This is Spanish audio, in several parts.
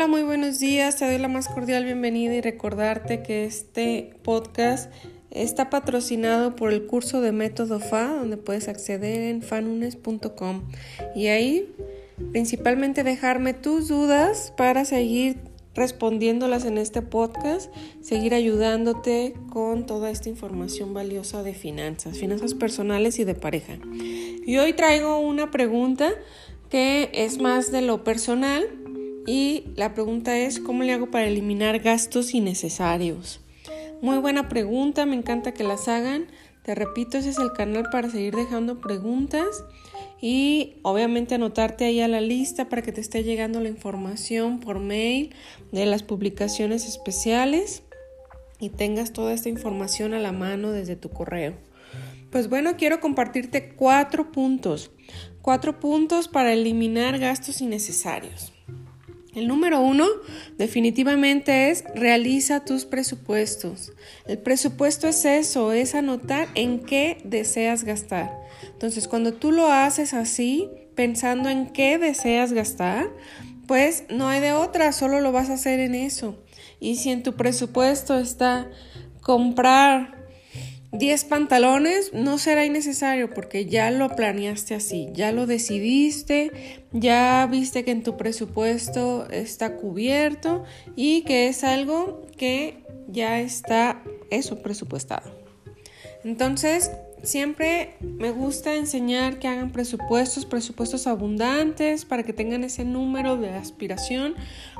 Hola, muy buenos días. Te doy la más cordial bienvenida y recordarte que este podcast está patrocinado por el curso de método FA, donde puedes acceder en fanunes.com y ahí principalmente dejarme tus dudas para seguir respondiéndolas en este podcast, seguir ayudándote con toda esta información valiosa de finanzas, finanzas personales y de pareja. Y hoy traigo una pregunta que es más de lo personal y la pregunta es ¿cómo le hago para eliminar gastos innecesarios? Muy buena pregunta, me encanta que las hagan. Te repito, ese es el canal para seguir dejando preguntas y obviamente anotarte ahí a la lista para que te esté llegando la información por mail de las publicaciones especiales y tengas toda esta información a la mano desde tu correo. Pues bueno, quiero compartirte cuatro puntos, cuatro puntos para eliminar gastos innecesarios. El número uno definitivamente es realiza tus presupuestos. El presupuesto es eso, es anotar en qué deseas gastar. Entonces, cuando tú lo haces así, pensando en qué deseas gastar, pues no hay de otra, solo lo vas a hacer en eso. Y si en tu presupuesto está comprar 10 pantalones no será innecesario porque ya lo planeaste así, ya lo decidiste, ya viste que en tu presupuesto está cubierto y que es algo que ya está eso presupuestado. Entonces, siempre me gusta enseñar que hagan presupuestos, presupuestos abundantes para que tengan ese número de aspiración,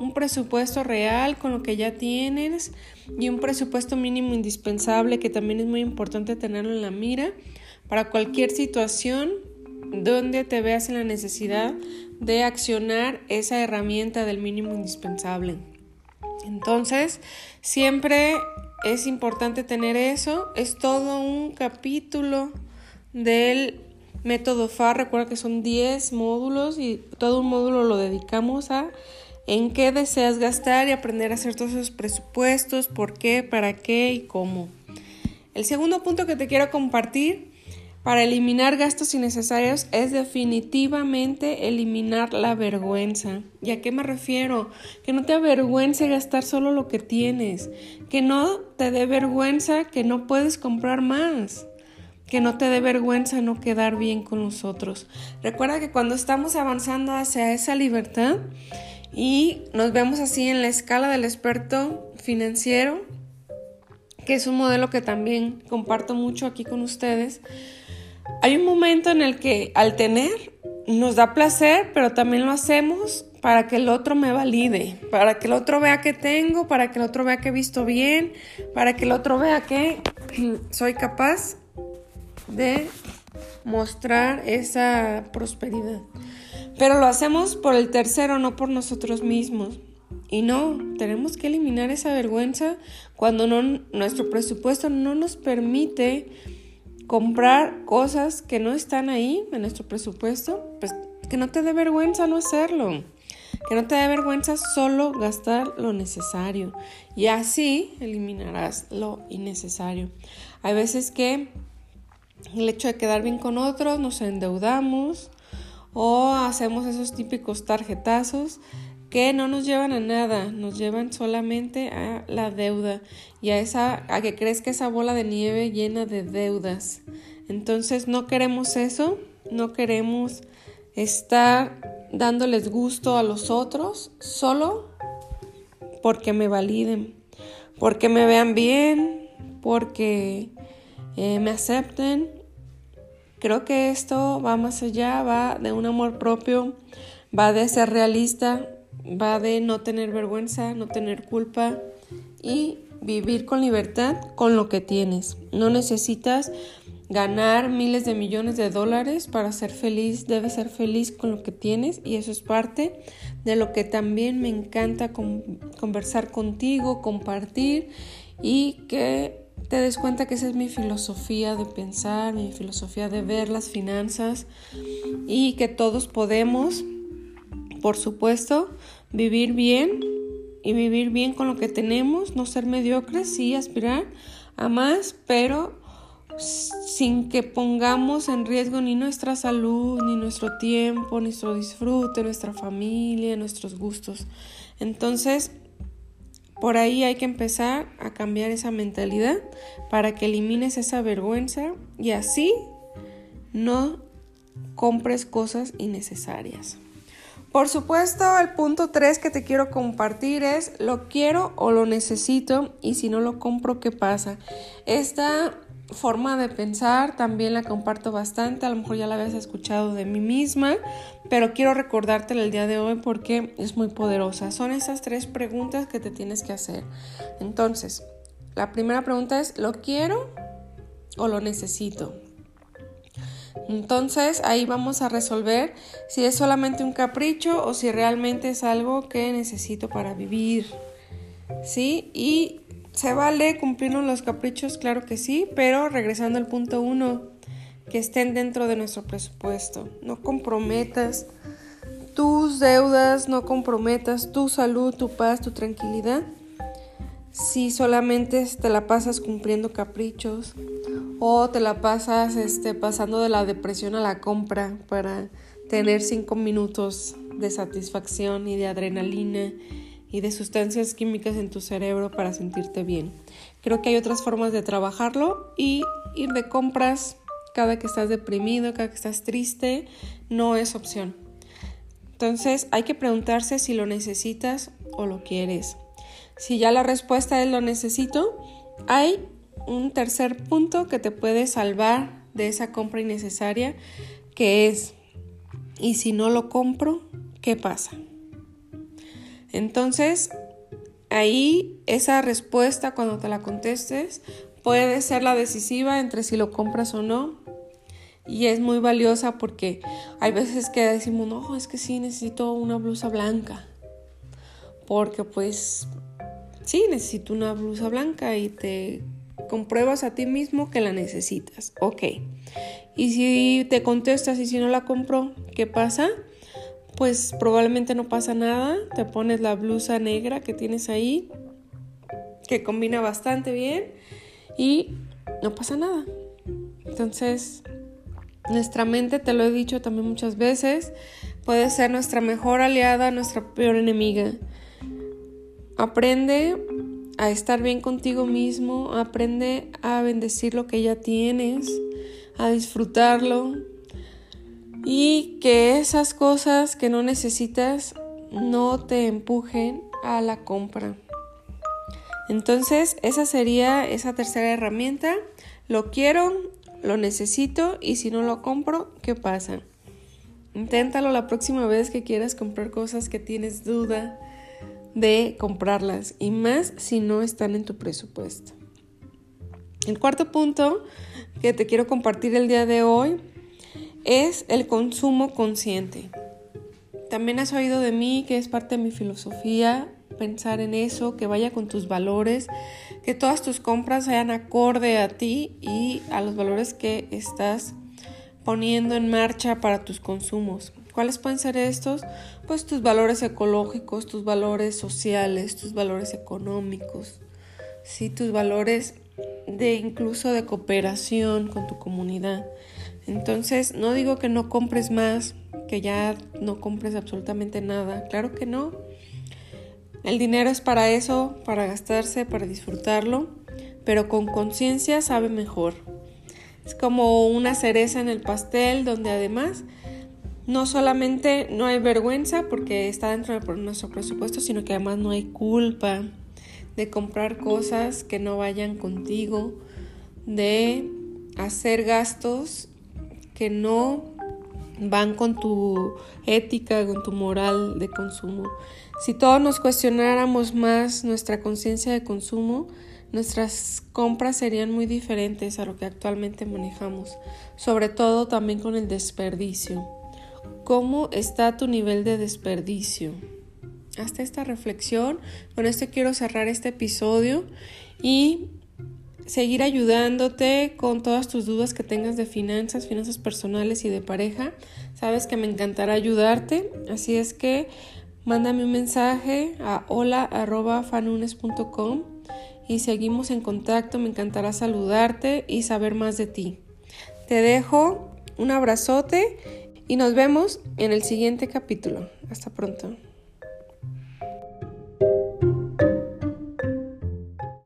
un presupuesto real con lo que ya tienes y un presupuesto mínimo indispensable que también es muy importante tenerlo en la mira para cualquier situación donde te veas en la necesidad de accionar esa herramienta del mínimo indispensable. Entonces, siempre es importante tener eso. Es todo un capítulo del método FAR. Recuerda que son 10 módulos y todo un módulo lo dedicamos a en qué deseas gastar y aprender a hacer todos esos presupuestos, por qué, para qué y cómo. El segundo punto que te quiero compartir para eliminar gastos innecesarios es definitivamente eliminar la vergüenza. ¿Y a qué me refiero? Que no te avergüence gastar solo lo que tienes, que no te dé vergüenza que no puedes comprar más, que no te dé vergüenza no quedar bien con los otros. Recuerda que cuando estamos avanzando hacia esa libertad y nos vemos así en la escala del experto financiero, que es un modelo que también comparto mucho aquí con ustedes, hay un momento en el que al tener nos da placer, pero también lo hacemos para que el otro me valide, para que el otro vea que tengo, para que el otro vea que he visto bien, para que el otro vea que soy capaz de mostrar esa prosperidad. Pero lo hacemos por el tercero, no por nosotros mismos. Y no, tenemos que eliminar esa vergüenza cuando no, nuestro presupuesto no nos permite comprar cosas que no están ahí en nuestro presupuesto, pues que no te dé vergüenza no hacerlo. Que no te dé vergüenza solo gastar lo necesario. Y así eliminarás lo innecesario. Hay veces que el hecho de quedar bien con otros nos endeudamos o hacemos esos típicos tarjetazos que no nos llevan a nada, nos llevan solamente a la deuda y a esa a que crezca esa bola de nieve llena de deudas. Entonces no queremos eso, no queremos estar dándoles gusto a los otros solo porque me validen, porque me vean bien, porque eh, me acepten. Creo que esto va más allá, va de un amor propio, va de ser realista, va de no tener vergüenza, no tener culpa y vivir con libertad con lo que tienes. No necesitas ganar miles de millones de dólares para ser feliz, debes ser feliz con lo que tienes y eso es parte de lo que también me encanta conversar contigo, compartir y que te des cuenta que esa es mi filosofía de pensar, mi filosofía de ver las finanzas y que todos podemos, por supuesto, vivir bien y vivir bien con lo que tenemos, no ser mediocres, y aspirar a más, pero sin que pongamos en riesgo ni nuestra salud, ni nuestro tiempo, nuestro disfrute, nuestra familia, nuestros gustos. Entonces, por ahí hay que empezar a cambiar esa mentalidad para que elimines esa vergüenza y así no compres cosas innecesarias. Por supuesto, el punto 3 que te quiero compartir es lo quiero o lo necesito y si no lo compro, ¿qué pasa? Esta forma de pensar también la comparto bastante, a lo mejor ya la habías escuchado de mí misma, pero quiero recordártela el día de hoy porque es muy poderosa. Son esas tres preguntas que te tienes que hacer. Entonces, la primera pregunta es, ¿lo quiero o lo necesito? Entonces ahí vamos a resolver si es solamente un capricho o si realmente es algo que necesito para vivir. ¿Sí? Y ¿Se vale cumplirnos los caprichos? Claro que sí, pero regresando al punto uno, que estén dentro de nuestro presupuesto. No comprometas tus deudas, no comprometas tu salud, tu paz, tu tranquilidad. Si solamente te la pasas cumpliendo caprichos o te la pasas este, pasando de la depresión a la compra para tener cinco minutos de satisfacción y de adrenalina y de sustancias químicas en tu cerebro para sentirte bien. Creo que hay otras formas de trabajarlo y ir de compras cada que estás deprimido, cada que estás triste, no es opción. Entonces hay que preguntarse si lo necesitas o lo quieres. Si ya la respuesta es lo necesito, hay un tercer punto que te puede salvar de esa compra innecesaria, que es, ¿y si no lo compro, qué pasa? Entonces, ahí esa respuesta cuando te la contestes puede ser la decisiva entre si lo compras o no. Y es muy valiosa porque hay veces que decimos, no, es que sí, necesito una blusa blanca. Porque pues sí, necesito una blusa blanca y te compruebas a ti mismo que la necesitas. Ok. Y si te contestas y si no la compro, ¿qué pasa? pues probablemente no pasa nada. Te pones la blusa negra que tienes ahí, que combina bastante bien y no pasa nada. Entonces, nuestra mente, te lo he dicho también muchas veces, puede ser nuestra mejor aliada, nuestra peor enemiga. Aprende a estar bien contigo mismo, aprende a bendecir lo que ya tienes, a disfrutarlo, y que esas cosas que no necesitas no te empujen a la compra. Entonces, esa sería esa tercera herramienta. Lo quiero, lo necesito y si no lo compro, ¿qué pasa? Inténtalo la próxima vez que quieras comprar cosas que tienes duda de comprarlas y más si no están en tu presupuesto. El cuarto punto que te quiero compartir el día de hoy es el consumo consciente. También has oído de mí que es parte de mi filosofía pensar en eso, que vaya con tus valores, que todas tus compras sean acorde a ti y a los valores que estás poniendo en marcha para tus consumos. ¿Cuáles pueden ser estos? Pues tus valores ecológicos, tus valores sociales, tus valores económicos, ¿sí? tus valores de incluso de cooperación con tu comunidad. Entonces, no digo que no compres más, que ya no compres absolutamente nada. Claro que no. El dinero es para eso, para gastarse, para disfrutarlo, pero con conciencia sabe mejor. Es como una cereza en el pastel donde además no solamente no hay vergüenza porque está dentro de nuestro presupuesto, sino que además no hay culpa de comprar cosas que no vayan contigo, de hacer gastos que no van con tu ética, con tu moral de consumo. Si todos nos cuestionáramos más nuestra conciencia de consumo, nuestras compras serían muy diferentes a lo que actualmente manejamos, sobre todo también con el desperdicio. ¿Cómo está tu nivel de desperdicio? hasta esta reflexión. Con esto quiero cerrar este episodio y seguir ayudándote con todas tus dudas que tengas de finanzas, finanzas personales y de pareja. Sabes que me encantará ayudarte, así es que mándame un mensaje a hola.fanunes.com y seguimos en contacto. Me encantará saludarte y saber más de ti. Te dejo un abrazote y nos vemos en el siguiente capítulo. Hasta pronto.